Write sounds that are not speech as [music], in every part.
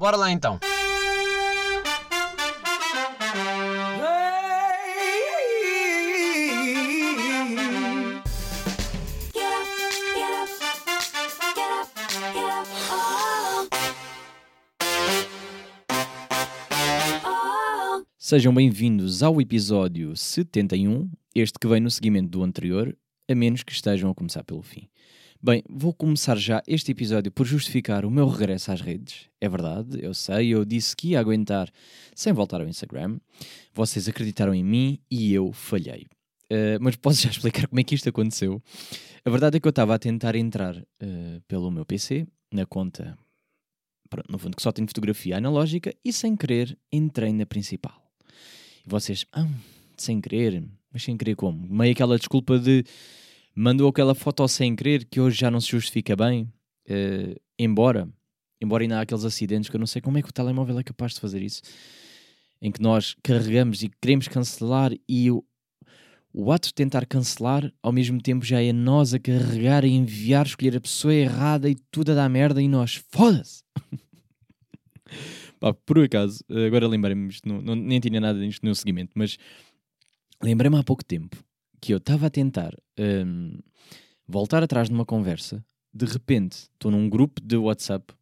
Bora lá então. Sejam bem-vindos ao episódio 71, este que vem no seguimento do anterior, a menos que estejam a começar pelo fim. Bem, vou começar já este episódio por justificar o meu regresso às redes. É verdade, eu sei, eu disse que ia aguentar sem voltar ao Instagram. Vocês acreditaram em mim e eu falhei. Uh, mas posso já [laughs] explicar como é que isto aconteceu. A verdade é que eu estava a tentar entrar uh, pelo meu PC, na conta, pronto, no fundo, que só tem fotografia analógica, e sem querer entrei na principal. E vocês, ah, sem querer, mas sem querer como? Meio aquela desculpa de mandou aquela foto sem querer que hoje já não se justifica bem, uh, embora, embora ainda há aqueles acidentes que eu não sei como é que o telemóvel é capaz de fazer isso, em que nós carregamos e queremos cancelar e o, o ato de tentar cancelar, ao mesmo tempo já é nós a carregar e enviar, escolher a pessoa errada e tudo a dar merda e nós, foda-se! [laughs] Pá, por acaso, agora lembrei-me, nem tinha nada disto no seguimento, mas lembrei-me há pouco tempo que eu estava a tentar um, voltar atrás numa conversa, de repente estou num grupo de WhatsApp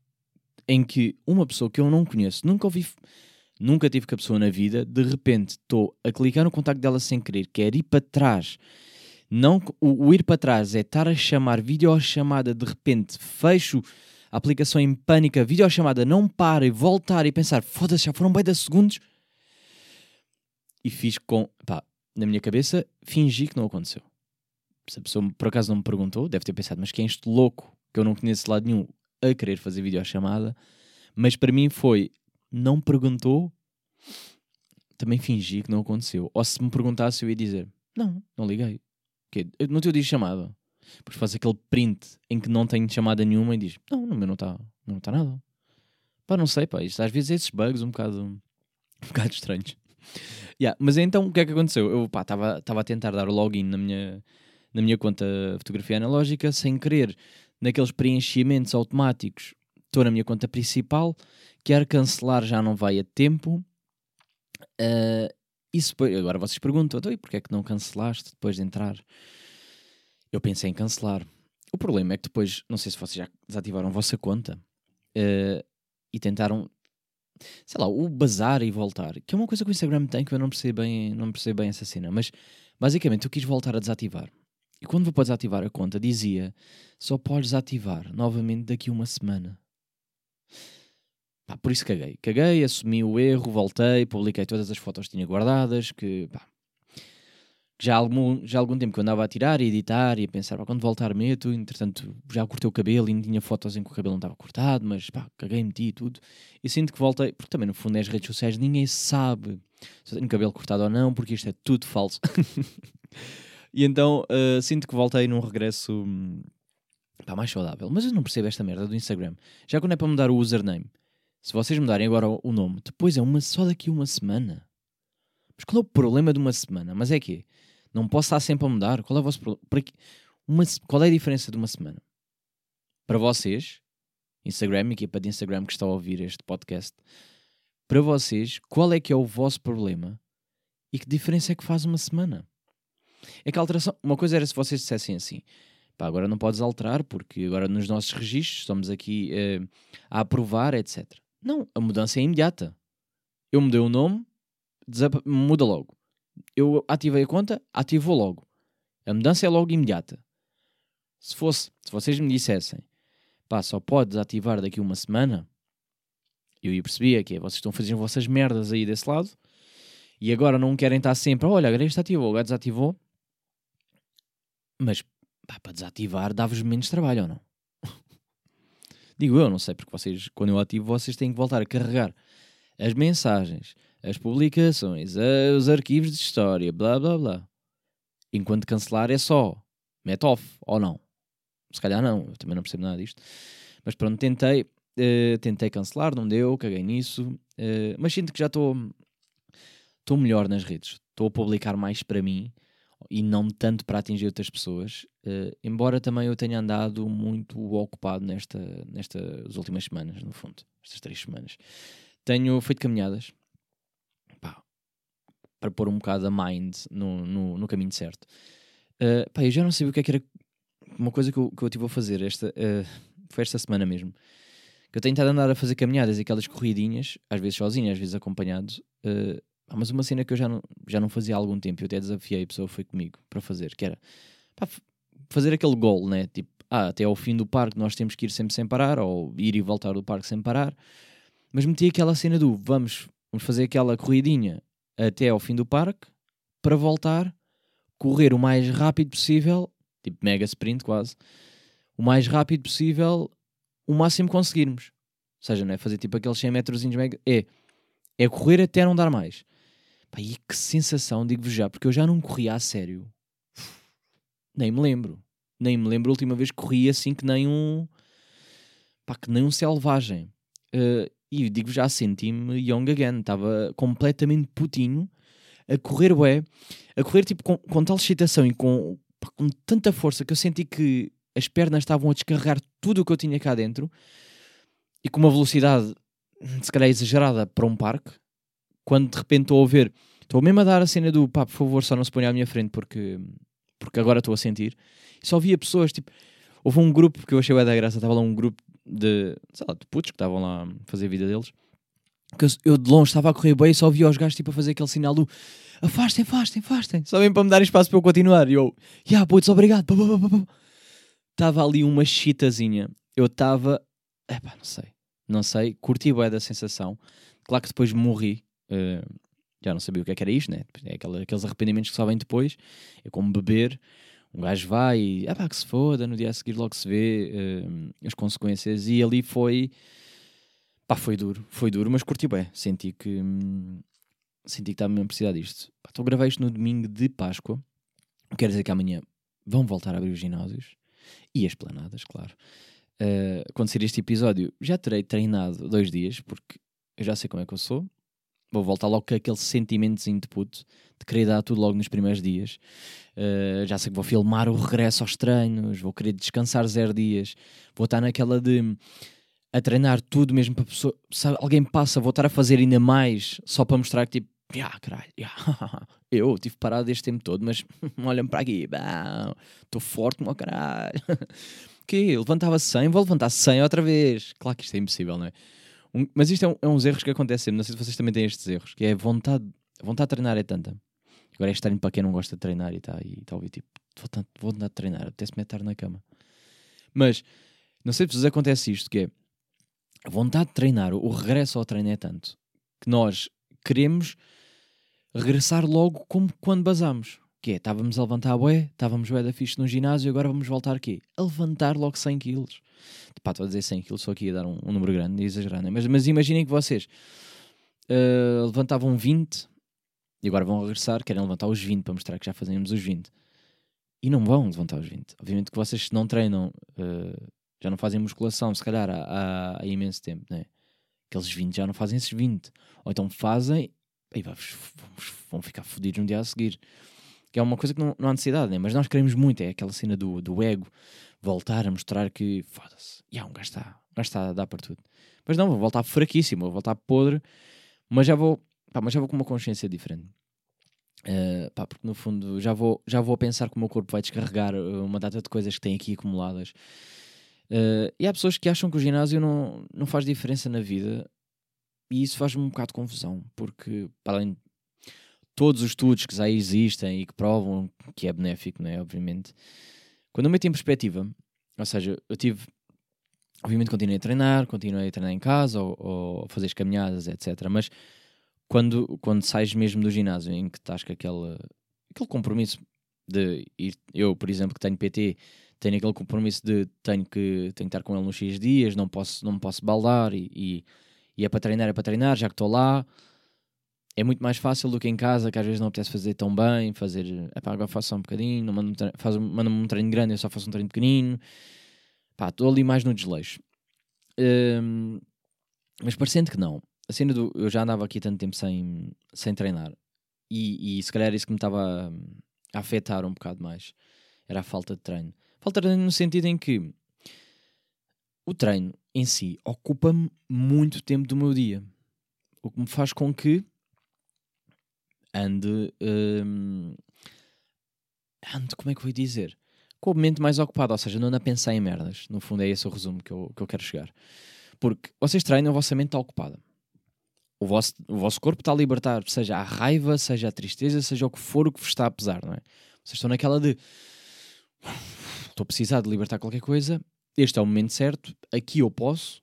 em que uma pessoa que eu não conheço, nunca ouvi, nunca tive com a pessoa na vida, de repente estou a clicar no contacto dela sem querer, quer ir para trás. Não, o, o ir para trás é estar a chamar videochamada, de repente fecho a aplicação em pânico, a videochamada não para e voltar e pensar, foda-se, já foram bem 10 segundos. E fiz com, pá, na minha cabeça, fingi que não aconteceu. Se a pessoa por acaso não me perguntou, deve ter pensado, mas quem é este louco que eu não conheço de lado nenhum a querer fazer videochamada? Mas para mim foi, não perguntou, também fingi que não aconteceu. Ou se me perguntasse, eu ia dizer, não, não liguei. Que no teu dia chamada. Depois faz aquele print em que não tenho chamada nenhuma e diz, não, no meu não está não tá nada. Pá, não sei, pá, isto às vezes esses bugs um bocado, [laughs] um bocado estranhos. Yeah, mas então o que é que aconteceu? Eu estava a tentar dar o login na minha, na minha conta fotografia analógica sem querer naqueles preenchimentos automáticos. Estou na minha conta principal, quero cancelar, já não vai a tempo. Uh, isso, agora vocês perguntam, então, e porquê é que não cancelaste depois de entrar? Eu pensei em cancelar. O problema é que depois, não sei se vocês já desativaram a vossa conta uh, e tentaram sei lá, o bazar e voltar, que é uma coisa que o Instagram tem que eu não percebo bem, não percebo bem essa cena, mas basicamente eu quis voltar a desativar. E quando vou para desativar a conta, dizia só podes ativar novamente daqui uma semana. Pá, por isso caguei. Caguei, assumi o erro, voltei, publiquei todas as fotos que tinha guardadas, que pá, já há algum, já há algum tempo que eu andava a tirar e editar e a pensar, pá, quando voltar meto, entretanto já cortei o cabelo e tinha fotos em que o cabelo não estava cortado, mas pá, caguei, meti e tudo. E sinto que voltei, porque também no fundo nas redes sociais ninguém sabe se eu tenho cabelo cortado ou não, porque isto é tudo falso. [laughs] e então uh, sinto que voltei num regresso pá, mais saudável. Mas eu não percebo esta merda do Instagram. Já quando é para mudar o username, se vocês mudarem agora o nome, depois é uma só daqui uma semana. Mas qual é o problema de uma semana? Mas é que não posso estar sempre a mudar. Qual é o vosso problema? Qual é a diferença de uma semana? Para vocês, Instagram, equipa de Instagram que está a ouvir este podcast, para vocês, qual é que é o vosso problema e que diferença é que faz uma semana? É que a alteração, uma coisa era se vocês dissessem assim, pá, agora não podes alterar porque agora nos nossos registros estamos aqui eh, a aprovar, etc. Não, a mudança é imediata. Eu mudei o nome, muda logo eu ativei a conta, ativou logo. A mudança é logo imediata. Se fosse, se vocês me dissessem, pá, só pode desativar daqui uma semana, eu ia perceber que é, vocês estão fazendo vossas merdas aí desse lado e agora não querem estar sempre, olha, agora este ativou, agora desativou. Mas pá, para desativar dá-vos menos trabalho ou não? [laughs] Digo eu, não sei, porque vocês, quando eu ativo, vocês têm que voltar a carregar as mensagens, as publicações, os arquivos de história, blá blá blá. Enquanto cancelar é só mete off ou não. Se calhar não, eu também não percebo nada disto. Mas pronto, tentei, uh, tentei cancelar, não deu, caguei nisso. Uh, mas sinto que já estou estou melhor nas redes. Estou a publicar mais para mim. e não tanto para atingir outras pessoas, uh, embora também eu tenha andado muito ocupado nesta, nestas últimas semanas, no fundo, estas três semanas. Tenho feito caminhadas para pôr um bocado a mind no, no, no caminho certo. Uh, pá, eu já não sabia o que é que era uma coisa que eu, que eu tive a fazer esta, uh, foi esta semana mesmo. Que eu tenho estado a andar a fazer caminhadas e aquelas corridinhas, às vezes sozinho, às vezes acompanhado. Uh, mas uma cena que eu já não, já não fazia há algum tempo, eu até desafiei a pessoa foi comigo para fazer, que era pá, fazer aquele goal, né? Tipo, ah, até ao fim do parque nós temos que ir sempre sem parar, ou ir e voltar do parque sem parar. Mas meti aquela cena do vamos, vamos fazer aquela corridinha até ao fim do parque para voltar, correr o mais rápido possível tipo mega sprint quase, o mais rápido possível, o máximo que conseguirmos. Ou seja, não é fazer tipo aqueles 100 metros mega, é, é correr até não dar mais. Pá, e que sensação, digo-vos já, porque eu já não corria a sério. Nem me lembro. Nem me lembro a última vez que corri assim que nem um. Pá, que nem um selvagem. Uh, e digo já, senti-me young again. Estava completamente putinho a correr, ué, a correr tipo com, com tal excitação e com, com tanta força que eu senti que as pernas estavam a descarregar tudo o que eu tinha cá dentro e com uma velocidade, se calhar exagerada, para um parque. Quando de repente estou a ver, estou mesmo a dar a cena do pá, por favor, só não se ponha à minha frente porque, porque agora estou a sentir. E só via pessoas, tipo, houve um grupo que eu achei da graça, estava lá um grupo de, sei lá, de putos que estavam lá a fazer a vida deles. Que eu, eu de longe estava a correr bem e só via os gajos tipo, a fazer aquele sinal do afastem, afastem, afastem. Só vem para me dar espaço para eu continuar. E eu, já, yeah, putz, obrigado. Estava ali uma chitazinha. Eu estava, epá, não sei, não sei, curti bem da sensação. Claro que depois morri. Uh, já não sabia o que, é que era isto, né? É aquela, aqueles arrependimentos que só vêm depois. É como beber. Um gajo vai e, ah pá, que se foda, no dia a seguir logo se vê uh, as consequências. E ali foi, pá, foi duro, foi duro, mas curti bem. Senti que, hum, senti que estava mesmo a precisar disto. Estou a gravar isto no domingo de Páscoa. Quer dizer que amanhã vão voltar a abrir os ginásios e as planadas, claro. Uh, este episódio, já terei treinado dois dias, porque eu já sei como é que eu sou. Vou voltar logo com aquele sentimentozinho de puto, de querer dar tudo logo nos primeiros dias. Uh, já sei que vou filmar o regresso aos treinos, vou querer descansar zero dias, vou estar naquela de a treinar tudo mesmo para pessoa. Se alguém passa, vou estar a fazer ainda mais só para mostrar que tipo, Yeah, caralho, yeah. [laughs] eu tive parado este tempo todo, mas [laughs] olha para aqui, estou forte como caralho. [laughs] que levantava 100, vou levantar 100 outra vez. Claro que isto é impossível, não é? Um, mas isto é, um, é, uns erros que acontecem, não sei se vocês também têm estes erros, que é vontade, vontade de treinar é tanta. Agora é estranho para quem não gosta de treinar e e tá a ouvir, tipo, vou, tanto, vou andar treinar, apetece-me estar na cama. Mas, não sei se vos acontece isto, que é, a vontade de treinar, o regresso ao treino é tanto, que nós queremos regressar logo como quando basamos. Que é, estávamos a levantar a bué, estávamos bué da fixe no ginásio, agora vamos voltar aqui A levantar logo 100 quilos. Pá, estou a dizer 100 quilos, só aqui a dar um, um número grande, exagerando. Né? Mas, mas imaginem que vocês uh, levantavam 20 e agora vão regressar, querem levantar os 20 para mostrar que já fazemos os 20. E não vão levantar os 20. Obviamente que vocês não treinam, uh, já não fazem musculação, se calhar há, há, há imenso tempo, né? Aqueles 20 já não fazem esses 20. Ou então fazem e vão ficar fodidos no dia a seguir. Que é uma coisa que não, não há necessidade, né? mas nós queremos muito, é aquela cena do, do ego, voltar a mostrar que foda-se, um gajo está, um a dar para tudo. Mas não, vou voltar fraquíssimo, vou voltar podre, mas já vou, pá, mas já vou com uma consciência diferente. Uh, pá, porque no fundo já vou, já vou pensar que o meu corpo vai descarregar eh, uma data de coisas que tem aqui acumuladas. Uh, e há pessoas que acham que o ginásio não, não faz diferença na vida e isso faz-me um bocado de confusão, porque, para além todos os estudos que já existem e que provam que é benéfico, não é? Obviamente, quando eu meto em perspectiva, ou seja, eu tive, obviamente, continuei a treinar, continuei a treinar em casa ou, ou a fazer as caminhadas, etc. Mas quando, quando sais mesmo do ginásio, em que estás com aquele, aquele compromisso de ir, eu, por exemplo, que tenho PT, tenho aquele compromisso de tenho que, tenho que estar com ele nos X dias, não posso, não posso baldar e, e e é para treinar, é para treinar, já que estou lá. É muito mais fácil do que em casa, que às vezes não apetece fazer tão bem, fazer, epá, agora faço só um bocadinho, não mando mando um treino grande, eu só faço um treino pequenino. Pá, estou ali mais no desleixo. Um, mas parecendo que não. A cena do. Eu já andava aqui tanto tempo sem, sem treinar. E, e se calhar isso que me estava a afetar um bocado mais. Era a falta de treino. Falta de treino no sentido em que o treino em si ocupa-me muito tempo do meu dia. O que me faz com que ande. Hum, ande, como é que eu vou dizer? Com o momento mais ocupado, ou seja, não ando a pensar em merdas. No fundo, é esse o resumo que eu, que eu quero chegar. Porque vocês treinam, a vossa mente está ocupada. O vosso, o vosso corpo está a libertar, seja a raiva, seja a tristeza, seja o que for o que vos está a pesar, não é? Vocês estão naquela de estou a precisar de libertar qualquer coisa, este é o momento certo, aqui eu posso.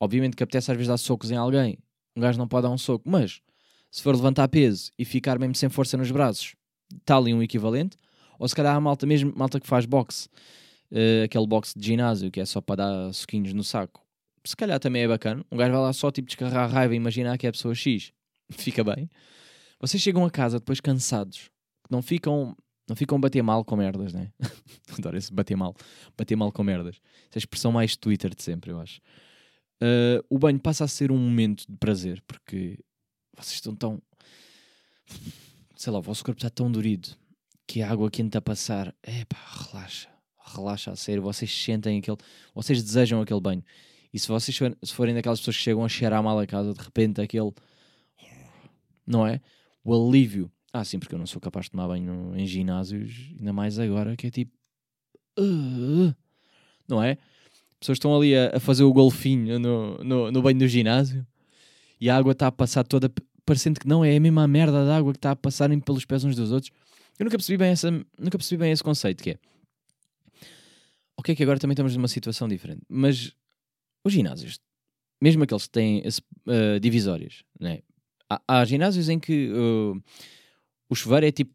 Obviamente que apetece às vezes dar socos em alguém, um gajo não pode dar um soco, mas se for levantar peso e ficar mesmo sem força nos braços, está ali um equivalente. Ou se calhar a malta, mesmo malta que faz boxe, uh, aquele boxe de ginásio que é só para dar soquinhos no saco, se calhar também é bacana. Um gajo vai lá só tipo descarregar a raiva e imaginar que é a pessoa X, [laughs] fica bem. Vocês chegam a casa depois cansados, não ficam, não ficam bater mal com merdas, né? [laughs] Adoro esse bater mal, bater mal com merdas. Essa é expressão mais Twitter de sempre, eu acho. Uh, o banho passa a ser um momento de prazer porque vocês estão tão. Sei lá, o vosso corpo está tão durido que a água quente a passar. É pá, relaxa, relaxa a sério. Vocês sentem aquele. Vocês desejam aquele banho. E se vocês se forem daquelas pessoas que chegam a cheirar mal a casa, de repente aquele. Não é? O alívio. Ah, sim, porque eu não sou capaz de tomar banho em ginásios, ainda mais agora, que é tipo. Não é? Pessoas estão ali a, a fazer o golfinho no, no, no banho do ginásio e a água está a passar toda, parecendo que não é a mesma merda da água que está a passarem pelos pés uns dos outros. Eu nunca percebi bem, essa, nunca percebi bem esse conceito que é. Ok, que agora também estamos numa situação diferente, mas os ginásios, mesmo aqueles que têm esse, uh, divisórias, né? há, há ginásios em que uh, o chuveiro é tipo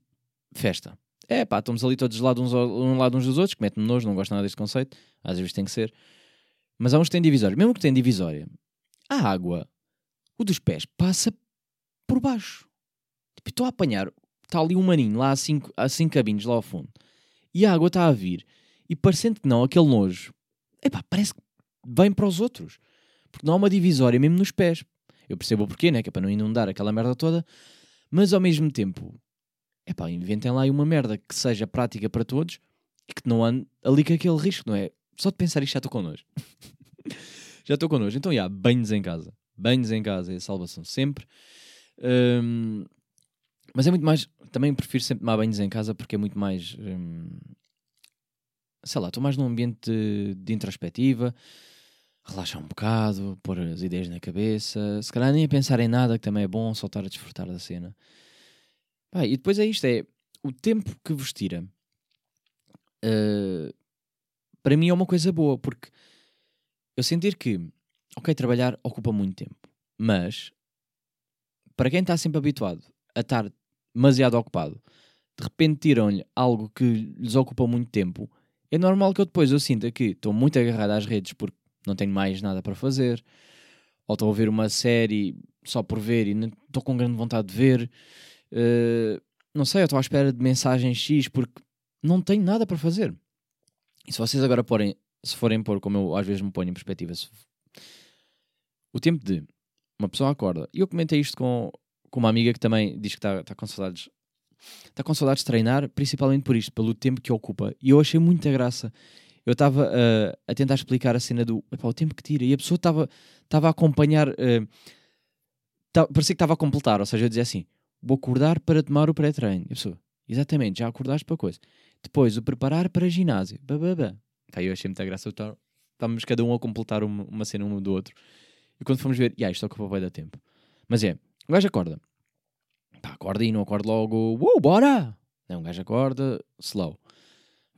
festa. É pá, estamos ali todos lá uns, um lado uns dos outros, que mete-me nojo, não gosto nada deste conceito, às vezes tem que ser. Mas há uns que têm divisórias, mesmo que têm divisória, a água, o dos pés, passa por baixo. Tipo, estou a apanhar, está ali um maninho lá a cinco, a cinco cabinhos lá ao fundo, e a água está a vir, e parecendo que não, aquele nojo, epá, parece que vem para os outros. Porque não há uma divisória mesmo nos pés. Eu percebo o porquê, né? Que é para não inundar aquela merda toda. Mas ao mesmo tempo, é pá, inventem lá uma merda que seja prática para todos e que não ande ali com aquele risco, não é? Só de pensar isto já estou connosco. [laughs] já estou connosco. Então, já, banhos em casa. Banhos em casa é a salvação sempre. Um, mas é muito mais. Também prefiro sempre tomar banhos em casa porque é muito mais. Um, sei lá, estou mais num ambiente de, de introspectiva relaxar um bocado, pôr as ideias na cabeça, se calhar nem a pensar em nada, que também é bom, só estar a desfrutar da cena. Pá, e depois é isto, é o tempo que vos tira. Uh, para mim é uma coisa boa, porque eu sentir que, ok, trabalhar ocupa muito tempo, mas para quem está sempre habituado a estar demasiado ocupado, de repente tiram-lhe algo que lhes ocupa muito tempo, é normal que eu depois eu sinta que estou muito agarrado às redes porque não tenho mais nada para fazer, ou estou a ver uma série só por ver e não estou com grande vontade de ver. Uh, não sei, eu estou à espera de mensagem X porque não tenho nada para fazer. E se vocês agora porem, se forem pôr, como eu às vezes me ponho em perspectiva, se, o tempo de uma pessoa acorda, e eu comentei isto com, com uma amiga que também diz que está tá com saudades está com saudades de treinar, principalmente por isto, pelo tempo que ocupa. E eu achei muita graça eu estava uh, a tentar explicar a cena do epá, o tempo que tira e a pessoa estava a acompanhar, uh, tá, parecia que estava a completar, ou seja, eu dizia assim: vou acordar para tomar o pré-treino. E a pessoa, exatamente, já acordaste para coisa. Depois, o preparar para ginásio. Bababá. Eu achei muita graça. Tá, estávamos cada um a completar uma, uma cena um do outro. E quando fomos ver, yeah, isto ocupa vai dar tempo. Mas é, o gajo acorda. Pá, acorda e não acorda logo, uou, bora! Não, um gajo acorda, slow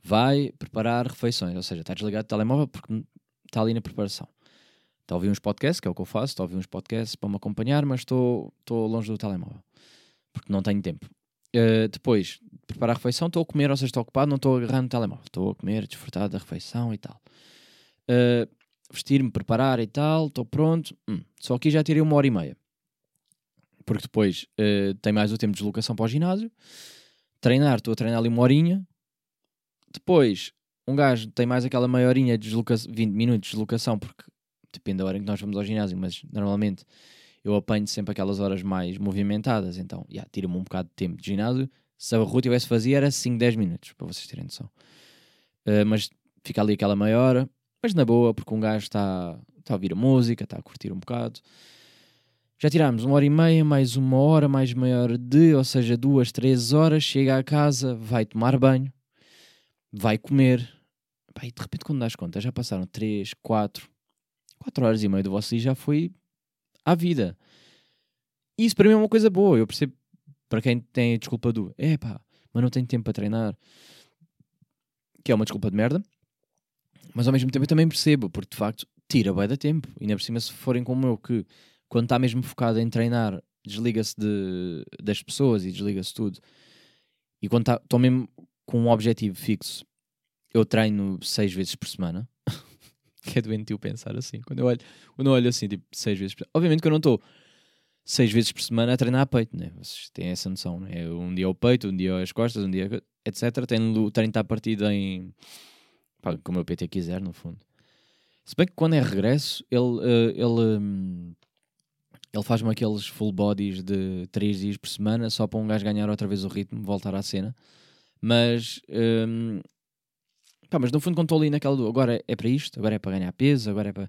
vai preparar refeições, ou seja, está desligado do telemóvel porque está ali na preparação. Está a ouvir uns podcasts, que é o que eu faço, está a ouvir uns podcasts para me acompanhar, mas estou, estou longe do telemóvel porque não tenho tempo. Uh, depois, preparar a refeição, estou a comer, ou seja, estou ocupado, não estou agarrando o telemóvel, estou a comer, desfrutar da refeição e tal. Uh, Vestir-me, preparar e tal, estou pronto. Hum, só aqui já tirei uma hora e meia. Porque depois uh, tem mais o tempo de deslocação para o ginásio. Treinar, estou a treinar ali uma horinha, depois, um gajo tem mais aquela maiorinha de deslocação, 20 minutos de deslocação, porque depende da hora em que nós vamos ao ginásio, mas normalmente eu apanho sempre aquelas horas mais movimentadas, então, yeah, tira-me um bocado de tempo de ginásio, Se a rua tivesse vazia era 5, 10 minutos, para vocês terem noção. Uh, mas fica ali aquela meia hora, mas na boa, porque um gajo está tá a ouvir a música, está a curtir um bocado. Já tirámos uma hora e meia, mais uma hora, mais meia hora de, ou seja, duas, três horas. Chega à casa, vai tomar banho, vai comer. Pá, e de repente, quando das conta, já passaram três, quatro, quatro horas e meia do vosso dia já foi à vida. Isso para mim é uma coisa boa. Eu percebo para quem tem a desculpa do é pá, mas não tenho tempo para treinar, que é uma desculpa de merda. Mas ao mesmo tempo eu também percebo, porque de facto tira bem da tempo. E ainda por cima, se forem como eu, que quando está mesmo focado em treinar, desliga-se de, das pessoas e desliga-se tudo. E quando estou tá, mesmo com um objetivo fixo, eu treino seis vezes por semana. [laughs] que é doentio pensar assim. Quando eu olho, quando eu olho assim, tipo, seis vezes por semana. Obviamente que eu não estou seis vezes por semana a treinar a peito, né? Vocês têm essa noção, né? Um dia o peito, um dia as costas, um dia etc. Tenho treino está partido em como o PT quiser, no fundo. Se bem que quando é regresso, ele, uh, ele, um, ele faz-me aqueles full bodies de 3 dias por semana só para um gajo ganhar outra vez o ritmo, voltar à cena. Mas, um, pá, mas no fundo, quando estou ali naquela do agora é para isto, agora é para ganhar peso, agora é para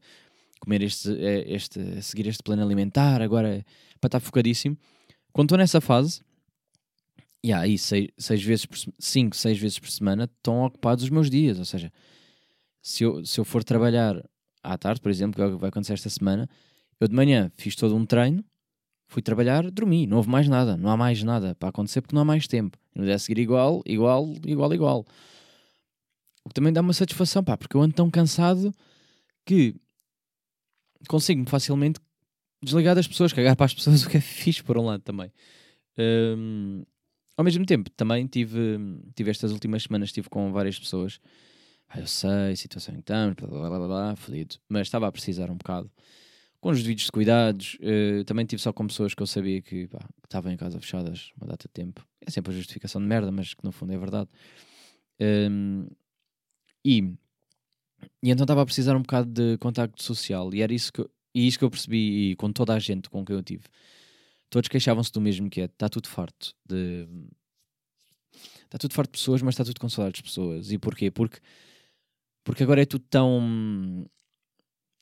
comer este, é, este seguir este plano alimentar, agora é para estar focadíssimo. Quando estou nessa fase, e yeah, aí seis, seis vezes por, cinco, seis vezes por semana estão ocupados os meus dias. Ou seja, se eu, se eu for trabalhar à tarde, por exemplo, que é o que vai acontecer esta semana, eu de manhã fiz todo um treino, fui trabalhar, dormi, não houve mais nada, não há mais nada para acontecer porque não há mais tempo. No dia a seguir, igual, igual, igual, igual. O que também dá uma satisfação, pá, porque eu ando tão cansado que consigo-me facilmente desligar das pessoas, cagar para as pessoas, [laughs] o que é fixe por um lado também. Um, ao mesmo tempo, também tive, tive estas últimas semanas, estive com várias pessoas. Ah, eu sei, situação em que estamos, blá blá blá, blá felido. Mas estava a precisar um bocado. Com os vídeos de cuidados, uh, também tive só com pessoas que eu sabia que, estavam em casa fechadas uma data de tempo. É sempre a justificação de merda, mas que no fundo é verdade. Um, e, e então estava a precisar um bocado de contacto social. E era isso que, e isso que eu percebi com toda a gente com quem eu tive todos queixavam-se do mesmo que é, está tudo farto de... Está tudo farto de pessoas, mas está tudo com saudades de pessoas. E porquê? Porque, porque agora é tudo tão...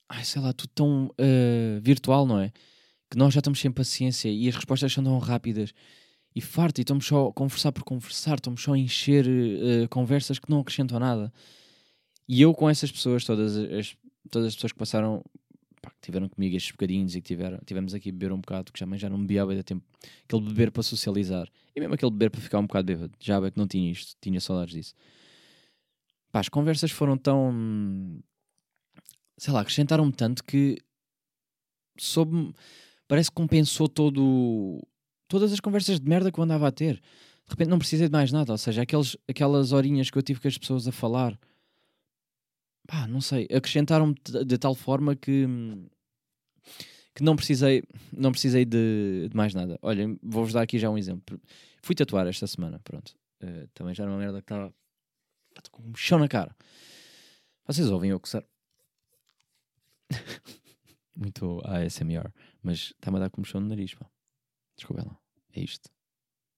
Ai, sei lá, tudo tão uh, virtual, não é? Que nós já estamos sem paciência e as respostas são tão rápidas e farto, e estamos só a conversar por conversar, estamos só a encher uh, conversas que não acrescentam nada. E eu com essas pessoas, todas as, todas as pessoas que passaram pá, que tiveram comigo estes bocadinhos e que tiveram, tivemos aqui a beber um bocado, que já, já não bebia há tempo. Aquele beber para socializar. E mesmo aquele beber para ficar um bocado bêbado. Já é que não tinha isto, tinha saudades disso. Pá, as conversas foram tão. Sei lá, acrescentaram-me tanto que soube Parece que compensou todo. Todas as conversas de merda que eu andava a ter. De repente não precisei de mais nada. Ou seja, aqueles, aquelas horinhas que eu tive com as pessoas a falar pá, não sei, acrescentaram-me de tal forma que que não precisei, não precisei de, de mais nada. Olhem, vou-vos dar aqui já um exemplo. Fui tatuar esta semana, pronto. Uh, também já era uma merda que estava com um chão na cara. Vocês ouvem eu coçar? [laughs] Muito ASMR, mas está-me a dar chão no nariz, pá. Desculpa lá, é isto.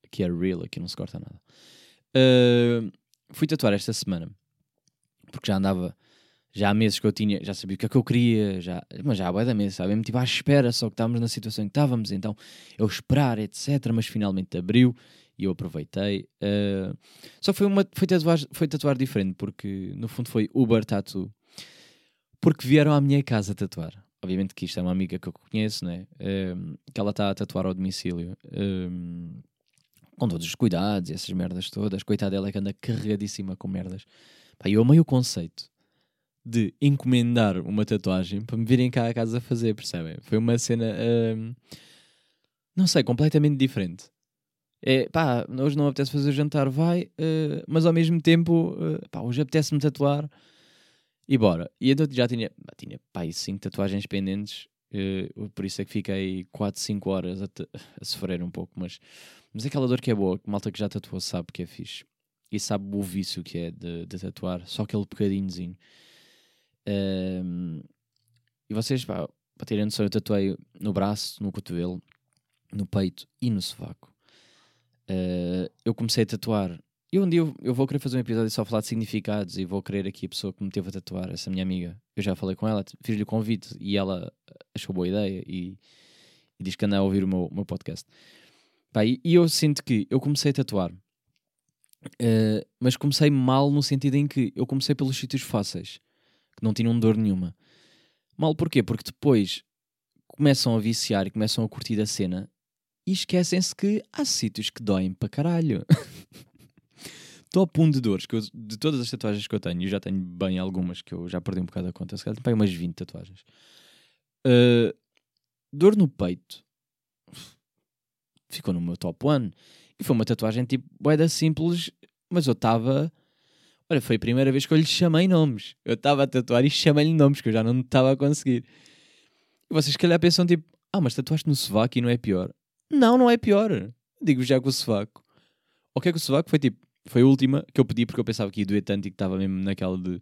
Aqui é real, aqui não se corta nada. Uh, fui tatuar esta semana porque já andava já há meses que eu tinha, já sabia o que é que eu queria, já, mas já há da mesa, me estive à espera, só que estávamos na situação em que estávamos, então eu esperar, etc. Mas finalmente abriu e eu aproveitei. Uh, só foi, uma, foi, tatuar, foi tatuar diferente, porque no fundo foi Uber Tattoo, porque vieram à minha casa tatuar. Obviamente que isto é uma amiga que eu conheço, né? Uh, que ela está a tatuar ao domicílio. Uh, com todos os cuidados e essas merdas todas. Coitada dela é que anda carregadíssima com merdas. Pá, eu amei o conceito de encomendar uma tatuagem para me virem cá a casa fazer, percebem? Foi uma cena, hum, não sei, completamente diferente. É, pá, hoje não apetece fazer jantar, vai, uh, mas ao mesmo tempo, uh, pá, hoje apetece-me tatuar e bora. E então já tinha, tinha pá, cinco tatuagens pendentes, uh, por isso é que fiquei 4, 5 horas a, a, sofrer um pouco, mas, mas aquela dor que é boa, que malta que já tatuou sabe que é fixe. E sabe o vício que é de, de tatuar, só aquele bocadinhozinho. Um, e vocês, pá, para terem noção, eu tatuei no braço, no cotovelo, no peito e no sovaco. Uh, eu comecei a tatuar. E um dia eu, eu, vou querer fazer um episódio só falar de significados e vou querer aqui a pessoa que me teve a tatuar, essa minha amiga. Eu já falei com ela, fiz-lhe o convite e ela achou boa ideia e, e diz que anda a ouvir o meu, meu podcast. Pá, e, e, eu sinto que eu comecei a tatuar, uh, mas comecei mal no sentido em que eu comecei pelos sítios fáceis, que não tinham dor nenhuma. Mal porquê? Porque depois começam a viciar e começam a curtir a cena e esquecem-se que há sítios que doem para caralho. [laughs] Top 1 de dores, que eu, de todas as tatuagens que eu tenho, e já tenho bem algumas que eu já perdi um bocado a conta, se calhar tenho umas 20 tatuagens. Uh, dor no peito ficou no meu top 1 e foi uma tatuagem tipo boeda simples, mas eu estava. Olha, foi a primeira vez que eu lhe chamei nomes. Eu estava a tatuar e chamei-lhe nomes que eu já não estava a conseguir. E vocês, se calhar, pensam tipo: Ah, mas tatuaste no sovaco e não é pior. Não, não é pior. Digo já com o sovaco. O que é que o sovaco foi tipo? Foi a última que eu pedi porque eu pensava que ia doer tanto e que estava mesmo naquela de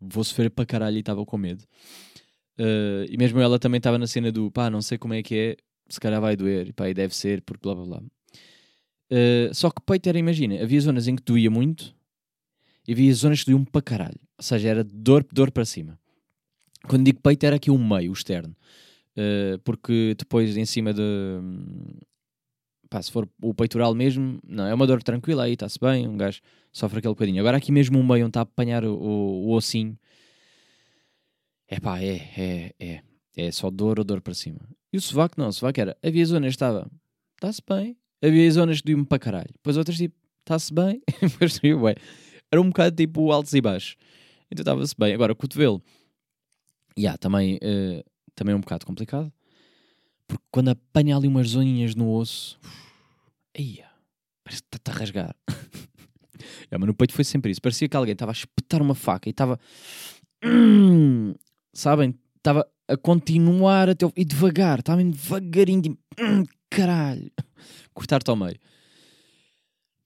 vou sofrer para caralho e estava com medo. Uh, e mesmo ela também estava na cena do pá, não sei como é que é, se calhar vai doer, e pá, e deve ser, porque blá blá blá. Uh, só que peito era, imagina, havia zonas em que doía muito e havia zonas que doíam para caralho. Ou seja, era dor, dor para cima. Quando digo peito era aqui o meio, o externo. Uh, porque depois em cima de. Pá, se for o peitoral mesmo, não, é uma dor tranquila, aí está-se bem, um gajo sofre aquele bocadinho. Agora aqui mesmo o meio onde está a apanhar o, o, o ossinho, é pá, é, é, é, só dor ou dor para cima. E o sovaco não, o sovaco era, havia zonas que estava, está-se bem, havia zonas que doíam para caralho, depois outras tipo, está-se bem, [laughs] depois doía, ué. Era um bocado tipo altos e baixos. Então estava-se bem. Agora, o cotovelo, yeah, também uh, também é um bocado complicado. Porque quando apanha ali umas zoninhas no osso, [sighs] aí parece que está a rasgar. [laughs] é, mas no peito foi sempre isso. Parecia que alguém estava a espetar uma faca e estava. Hum, [clears throat] sabem? Estava a continuar até. E devagar, estava devagarinho. Tipo, hum, caralho. [laughs] Cortar-te ao meio.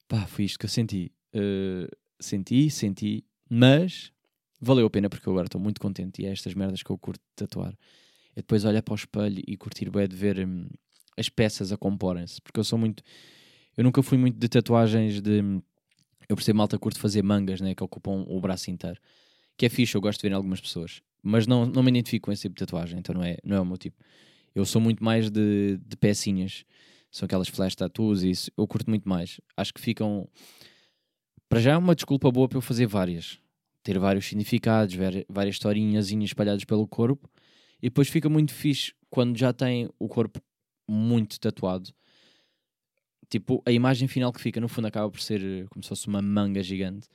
Pá, foi isto que eu senti. Uh, senti, senti, mas valeu a pena porque eu agora estou muito contente e é estas merdas que eu curto tatuar é depois olhar para o espelho e curtir bem de ver hum, as peças a comporem-se. Porque eu sou muito. Eu nunca fui muito de tatuagens de. Hum, eu percebo malta curto fazer mangas, né, que ocupam o braço inteiro. Que é fixe, eu gosto de ver em algumas pessoas. Mas não, não me identifico com esse tipo de tatuagem, então não é, não é o meu tipo. Eu sou muito mais de, de pecinhas. São aquelas flash tattoos e isso. Eu curto muito mais. Acho que ficam. Para já é uma desculpa boa para eu fazer várias. Ter vários significados, várias historinhas espalhadas pelo corpo e depois fica muito fixe quando já tem o corpo muito tatuado. Tipo, a imagem final que fica no fundo acaba por ser eh, como se fosse uma manga gigante.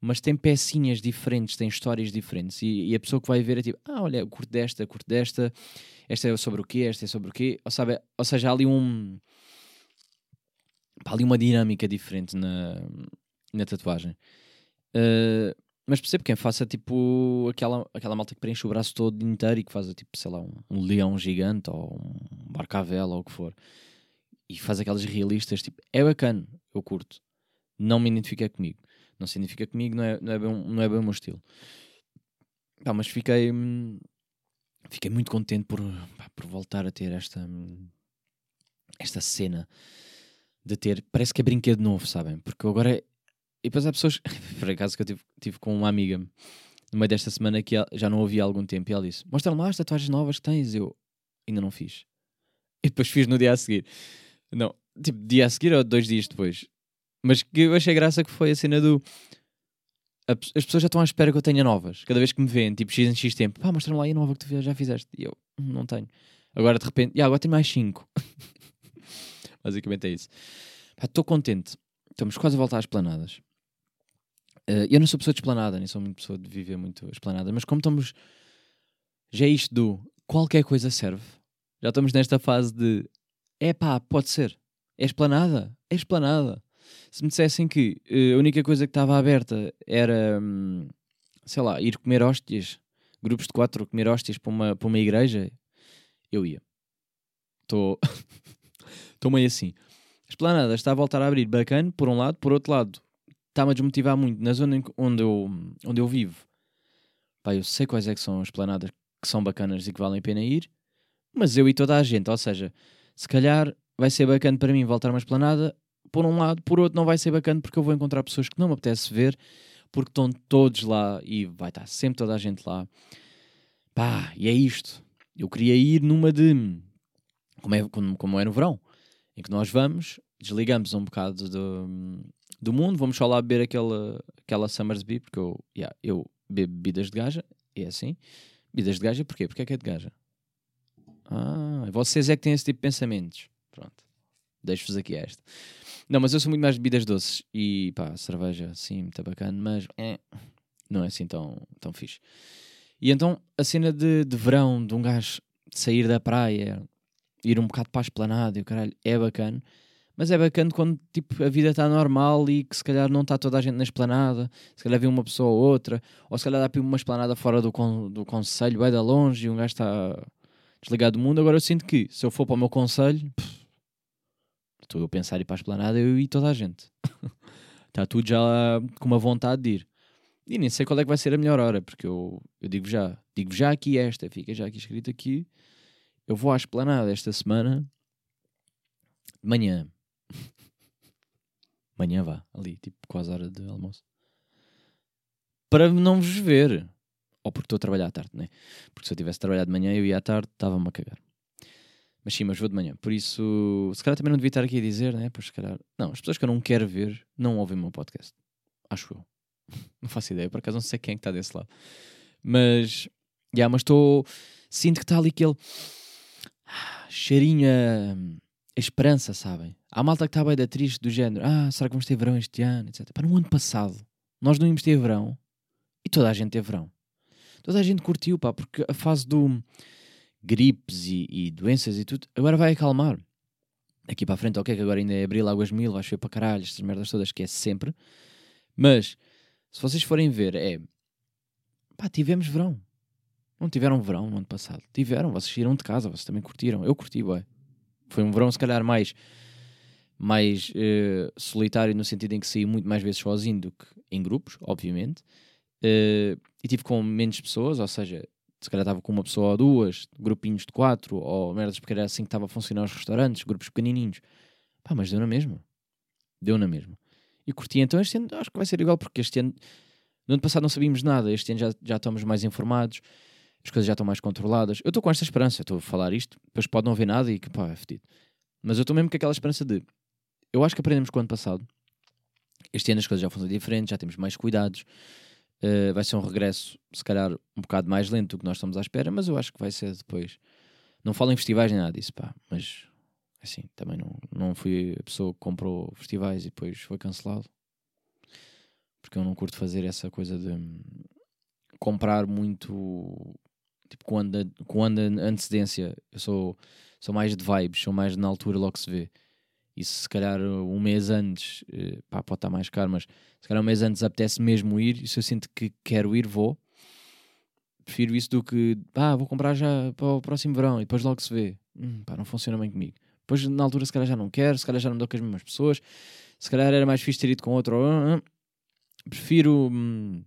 Mas tem pecinhas diferentes, tem histórias diferentes. E, e a pessoa que vai ver é tipo, ah, olha, curto desta, curto desta. Esta é sobre o quê? Esta é sobre o quê? Ou, sabe, ou seja, há ali um... Há ali uma dinâmica diferente na, na tatuagem. Uh, mas percebo quem faça tipo aquela, aquela malta que preenche o braço todo inteiro e que faz tipo, sei lá, um, um leão gigante ou um barcavela ou o que for. E faz aquelas realistas, tipo, é bacana, eu curto. Não me identifica comigo. Não se identifica comigo, não é, não é, bem, não é bem o meu estilo. Pá, mas fiquei. Fiquei muito contente por, pá, por voltar a ter esta. Esta cena de ter. Parece que é brinquedo novo, sabem? Porque agora e depois há pessoas, [laughs] por acaso que eu tive, tive com uma amiga no meio desta semana que já não há algum tempo e ela disse: Mostra-me lá as tatuagens novas que tens. Eu ainda não fiz. E depois fiz no dia a seguir. Não, tipo, dia a seguir ou dois dias depois. Mas que eu achei graça que foi a cena do. As pessoas já estão à espera que eu tenha novas. Cada vez que me veem, tipo, X em X tempo, pá, mostra-me lá a nova que tu já fizeste. E eu, não tenho. Agora de repente, e agora tenho mais 5. [laughs] Basicamente é isso. Estou contente. Estamos quase a voltar às planadas. Uh, eu não sou pessoa de esplanada, nem sou muito pessoa de viver muito esplanada, mas como estamos. Já é isto do qualquer coisa serve. Já estamos nesta fase de é pá, pode ser. É esplanada? É esplanada. Se me dissessem que uh, a única coisa que estava aberta era, hum, sei lá, ir comer hóstias, grupos de quatro comer hóstias para uma, para uma igreja, eu ia. Estou. [laughs] Estou meio assim. Esplanada está a voltar a abrir bacana, por um lado, por outro lado, está-me a desmotivar muito na zona onde eu, onde eu vivo. Pá, eu sei quais é que são as planadas que são bacanas e que valem a pena ir, mas eu e toda a gente, ou seja, se calhar vai ser bacana para mim voltar a uma esplanada por um lado, por outro não vai ser bacana porque eu vou encontrar pessoas que não me apetece ver, porque estão todos lá e vai estar sempre toda a gente lá. Pá, e é isto. Eu queria ir numa de. Como é, como, como é no verão, em que nós vamos, desligamos um bocado do, do mundo, vamos só lá beber aquela, aquela Summersby, porque eu, yeah, eu bebo bebidas de gaja, é assim. Bebidas de gaja, porquê? Porque é que é de gaja? Ah, vocês é que têm esse tipo de pensamentos. Pronto, deixo-vos aqui esta. Não, mas eu sou muito mais de bebidas doces e pá, cerveja, sim, muito bacana, mas é, não é assim tão, tão fixe. E então a cena de, de verão, de um gajo sair da praia, ir um bocado para a esplanada e o caralho, é bacana. Mas é bacana quando tipo, a vida está normal e que se calhar não está toda a gente na esplanada, se calhar vê uma pessoa ou outra, ou se calhar dá para uma esplanada fora do, con do conselho, vai da longe e um gajo está desligado do mundo. Agora eu sinto que se eu for para o meu conselho, estou a pensar ir para a esplanada, eu e toda a gente. [laughs] está tudo já com uma vontade de ir. E nem sei qual é que vai ser a melhor hora, porque eu, eu digo já, digo já aqui esta, fica já aqui escrito aqui. Eu vou à esplanada esta semana de manhã. [laughs] manhã vá, ali, tipo quase hora de almoço. Para não vos ver. Ou porque estou a trabalhar à tarde, né? Porque se eu tivesse trabalhado de manhã, eu ia à tarde, estava-me a cagar. Mas sim, mas vou de manhã. Por isso, se calhar também não devia estar aqui a dizer, né? Pois se calhar. Não, as pessoas que eu não quero ver não ouvem o meu podcast. Acho eu. [laughs] não faço ideia, por acaso não sei quem é que está desse lado. Mas, já, yeah, mas estou. Sinto que está ali aquele. cheirinho a, a esperança, sabem? Há malta que está bem da triste, do género. Ah, será que vamos ter verão este ano? Etc. Para no ano passado, nós não íamos ter verão e toda a gente teve verão. Toda a gente curtiu, pá, porque a fase do gripes e, e doenças e tudo agora vai acalmar. Aqui para a frente, ok, que agora ainda é abril, águas mil, vai chover para caralho, estas merdas todas que é sempre. Mas se vocês forem ver, é pá, tivemos verão. Não tiveram verão no ano passado. Tiveram, vocês saíram de casa, vocês também curtiram. Eu curti, ué. Foi um verão, se calhar, mais, mais uh, solitário, no sentido em que saí muito mais vezes sozinho do que em grupos, obviamente. Uh, e tive com menos pessoas, ou seja, se calhar estava com uma pessoa ou duas, grupinhos de quatro, ou merdas, porque era assim que estava a funcionar os restaurantes, grupos pequenininhos. Pá, mas deu na mesma. Deu na mesma e curti. Então este ano acho que vai ser igual, porque este ano, no ano passado não sabíamos nada, este ano já, já estamos mais informados, as coisas já estão mais controladas. Eu estou com esta esperança, estou a falar isto, depois pode não haver nada e que pá, é fedido. Mas eu estou mesmo com aquela esperança de. Eu acho que aprendemos com o ano passado. Este ano as coisas já funcionam diferentes, já temos mais cuidados. Uh, vai ser um regresso, se calhar, um bocado mais lento do que nós estamos à espera, mas eu acho que vai ser depois. Não falo em festivais nem nada disso, pá, mas Assim, também não, não fui a pessoa que comprou festivais e depois foi cancelado. Porque eu não curto fazer essa coisa de comprar muito tipo com, anda antecedência. Eu sou, sou mais de vibes, sou mais na altura logo se vê. E se calhar um mês antes, eh, pá, pode estar mais caro, mas se calhar um mês antes apetece mesmo ir, e se eu sinto que quero ir, vou. Prefiro isso do que, pá, vou comprar já para o próximo verão e depois logo se vê. Hum, pá, não funciona bem comigo. Depois, na altura, se calhar já não quero, se calhar já não dou com as mesmas pessoas, se calhar era mais fixe ter ido com outro. Uh, uh. Prefiro. Hum,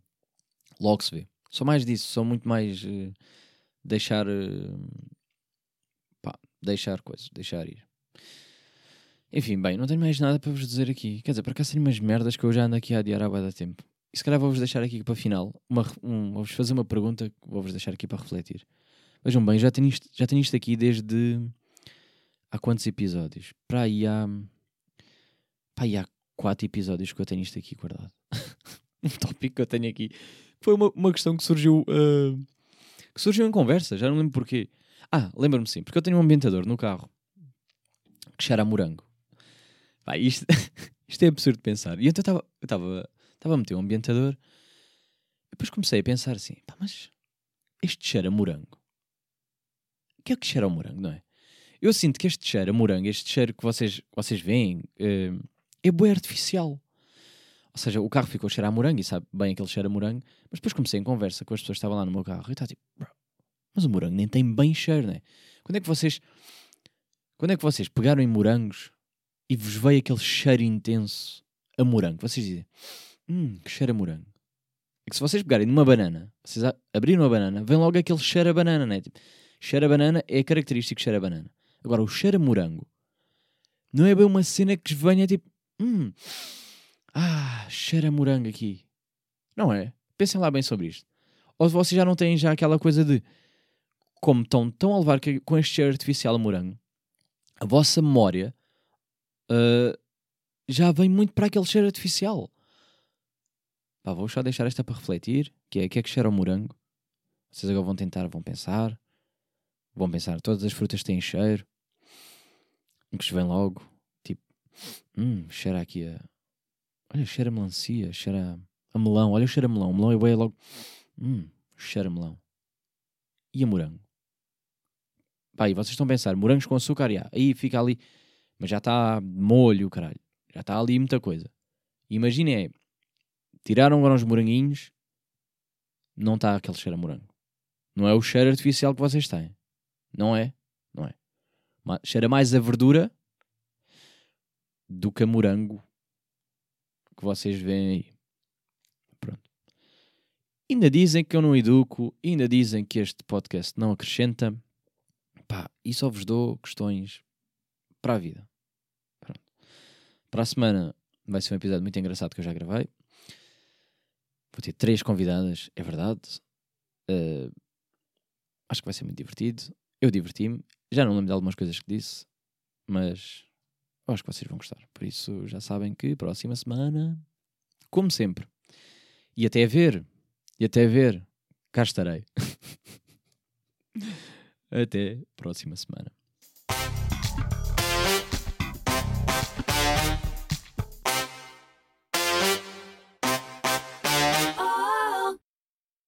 logo se vê. Sou mais disso, sou muito mais. Uh, deixar. pá, deixar coisas, deixar ir. Enfim, bem, não tenho mais nada para vos dizer aqui. Quer dizer, para cá tenho umas merdas que eu já ando aqui a adiar há da tempo. E se calhar vou-vos deixar aqui para o final. Uma, um, vou-vos fazer uma pergunta que vou-vos deixar aqui para refletir. Vejam bem, já tenho isto, já tenho isto aqui desde há quantos episódios? Para aí há. Para aí há quatro episódios que eu tenho isto aqui guardado. [laughs] um tópico que eu tenho aqui. Foi uma, uma questão que surgiu. Uh, que surgiu em conversa, já não lembro porquê. Ah, lembro-me sim, porque eu tenho um ambientador no carro que cheira a morango. Pá, isto, [laughs] isto é absurdo pensar. E então eu estava a meter um ambientador. Depois comecei a pensar assim: pá, mas este cheiro a morango. O que é que cheira a morango, não é? Eu sinto que este cheiro a morango, este cheiro que vocês, vocês veem, uh, é bué artificial. Ou seja, o carro ficou a cheirar a morango e sabe bem aquele cheiro a morango, mas depois comecei em conversa com as pessoas que estavam lá no meu carro e está tipo, bro, mas o morango nem tem bem cheiro, né? Quando é que vocês, quando é que vocês pegaram em morangos e vos veio aquele cheiro intenso a morango? Vocês dizem, hum, que cheiro a morango. É que se vocês pegarem numa banana, vocês abrirem uma banana, vem logo aquele cheiro a banana, né? Tipo, cheiro a banana é característico cheiro a banana. Agora, o cheiro a morango não é bem uma cena que venha tipo. Hum, ah, cheira a morango aqui. Não é? Pensem lá bem sobre isto. Ou vocês já não têm já aquela coisa de como estão tão a levar com este cheiro artificial a morango, a vossa memória uh, já vem muito para aquele cheiro artificial. Pá, vou só deixar esta para refletir, que é que é que cheira o morango. Vocês agora vão tentar, vão pensar. Vão pensar, todas as frutas têm cheiro. Que se vem logo, tipo, hum, cheira aqui a... Olha, cheira a melancia, cheira a melão. Olha o cheiro a melão. O melão eu veio logo, hum, cheira a melão. E a morango? Pá, e vocês estão a pensar, morangos com açúcar, já. aí fica ali, mas já está molho, caralho. Já está ali muita coisa. Imaginem, é, tiraram agora os moranguinhos, não está aquele cheiro a morango. Não é o cheiro artificial que vocês têm. Não é? Não é. Ma- Cheira mais a verdura do que a morango que vocês veem aí. Pronto. Ainda dizem que eu não educo, ainda dizem que este podcast não acrescenta. Pá, e só vos dou questões para a vida. Para a semana vai ser um episódio muito engraçado que eu já gravei. Vou ter três convidadas, é verdade. Uh, acho que vai ser muito divertido. Eu diverti-me. Já não lembro de algumas coisas que disse, mas acho que vocês vão gostar. Por isso já sabem que próxima semana, como sempre, e até ver, e até ver, cá estarei. [laughs] até próxima semana.